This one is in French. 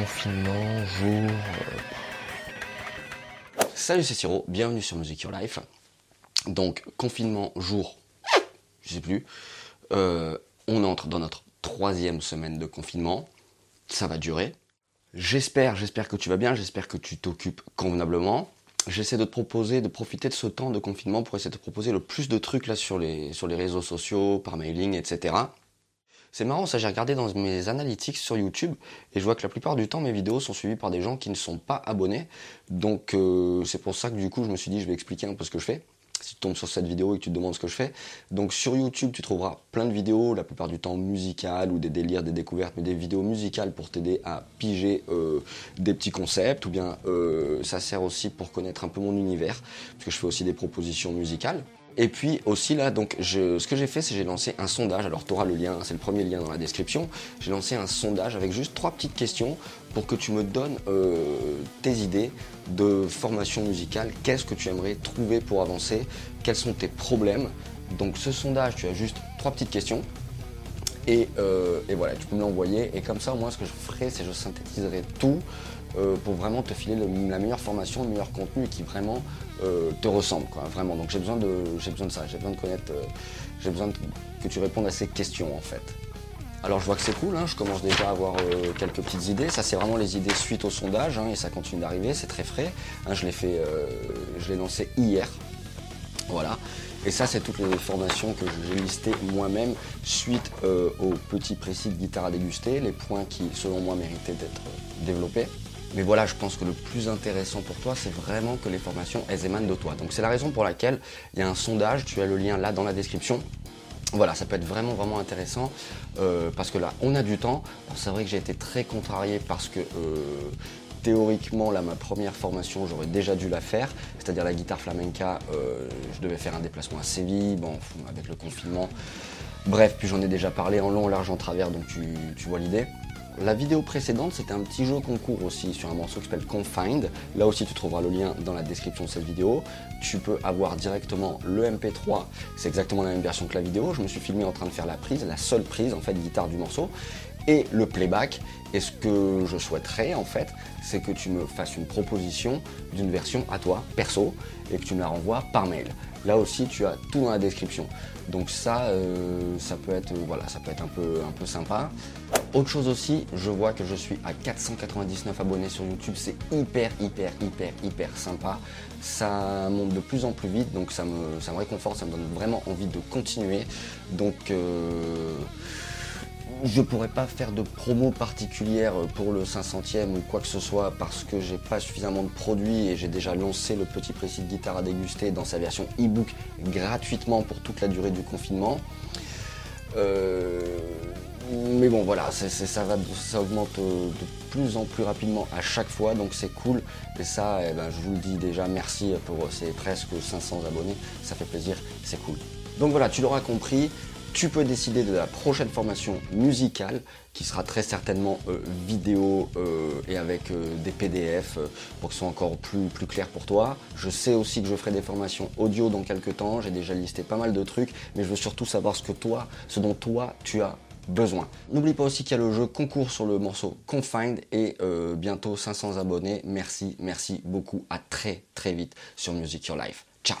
confinement, jour. Salut, c'est Siro, bienvenue sur Music Your Life. Donc, confinement, jour, je sais plus. Euh, on entre dans notre troisième semaine de confinement. Ça va durer. J'espère, j'espère que tu vas bien, j'espère que tu t'occupes convenablement. J'essaie de te proposer, de profiter de ce temps de confinement pour essayer de te proposer le plus de trucs sur les, sur les réseaux sociaux, par mailing, etc. C'est marrant, ça j'ai regardé dans mes analytics sur YouTube et je vois que la plupart du temps mes vidéos sont suivies par des gens qui ne sont pas abonnés. Donc euh, c'est pour ça que du coup je me suis dit je vais expliquer un peu ce que je fais. Si tu tombes sur cette vidéo et que tu te demandes ce que je fais. Donc sur YouTube tu trouveras plein de vidéos, la plupart du temps musicales ou des délires, des découvertes, mais des vidéos musicales pour t'aider à piger euh, des petits concepts ou bien euh, ça sert aussi pour connaître un peu mon univers parce que je fais aussi des propositions musicales. Et puis aussi là, donc ce que j'ai fait, c'est j'ai lancé un sondage. Alors tu auras le lien, c'est le premier lien dans la description. J'ai lancé un sondage avec juste trois petites questions pour que tu me donnes euh, tes idées de formation musicale. Qu'est-ce que tu aimerais trouver pour avancer? Quels sont tes problèmes? Donc ce sondage, tu as juste trois petites questions. Et, euh, et voilà, tu peux me l'envoyer. Et comme ça, moi, ce que je ferai, c'est que je synthétiserai tout euh, pour vraiment te filer la meilleure formation, le meilleur contenu qui vraiment euh, te ressemble, vraiment. Donc j'ai besoin de, besoin de ça, j'ai besoin de connaître, j'ai besoin que tu répondes à ces questions en fait. Alors je vois que c'est cool, hein, je commence déjà à avoir quelques petites idées. Ça c'est vraiment les idées suite au sondage hein, et ça continue d'arriver, c'est très frais. Hein, je l'ai fait, je l'ai lancé hier, voilà. Et ça, c'est toutes les formations que j'ai listées moi-même suite au petit précis de guitare à déguster, les points qui, selon moi, méritaient d'être développés. Mais voilà, je pense que le plus intéressant pour toi, c'est vraiment que les formations, elles émanent de toi. Donc c'est la raison pour laquelle il y a un sondage, tu as le lien là dans la description. Voilà, ça peut être vraiment vraiment intéressant euh, parce que là, on a du temps. C'est vrai que j'ai été très contrarié parce que euh, théoriquement, là, ma première formation, j'aurais déjà dû la faire, c'est-à-dire la guitare flamenca. Euh, je devais faire un déplacement à Séville, avec le confinement. Bref, puis j'en ai déjà parlé en long, large, en travers, donc tu vois l'idée. La vidéo précédente, c'était un petit jeu concours aussi sur un morceau qui s'appelle Confined. Là aussi, tu trouveras le lien dans la description de cette vidéo. Tu peux avoir directement le MP3. C'est exactement la même version que la vidéo. Je me suis filmé en train de faire la prise, la seule prise en fait guitare du morceau et le playback. Et ce que je souhaiterais en fait, c'est que tu me fasses une proposition d'une version à toi, perso, et que tu me la renvoies par mail. Là aussi, tu as tout dans la description. Donc ça, euh, ça peut être, voilà, ça peut être un peu, un peu sympa. Autre chose aussi, je vois que je suis à 499 abonnés sur YouTube. C'est hyper, hyper, hyper, hyper sympa. Ça monte de plus en plus vite, donc ça me, ça me réconforte, ça me donne vraiment envie de continuer. Donc euh, je pourrais pas faire de promo particulière pour le 500e ou quoi que ce soit parce que j'ai pas suffisamment de produits et j'ai déjà lancé le petit précis de guitare à déguster dans sa version e-book gratuitement pour toute la durée du confinement. Euh, mais bon voilà, ça, va, ça augmente de plus en plus rapidement à chaque fois, donc c'est cool. Et ça, eh ben, je vous le dis déjà, merci pour ces presque 500 abonnés, ça fait plaisir, c'est cool. Donc voilà, tu l'auras compris, tu peux décider de la prochaine formation musicale qui sera très certainement euh, vidéo euh, et avec euh, des PDF pour que ce soit encore plus, plus clair pour toi. Je sais aussi que je ferai des formations audio dans quelques temps. J'ai déjà listé pas mal de trucs, mais je veux surtout savoir ce que toi, ce dont toi tu as besoin. N'oublie pas aussi qu'il y a le jeu concours sur le morceau Confined et bientôt 500 abonnés. Merci, merci beaucoup. À très très vite sur Music Your Life. Ciao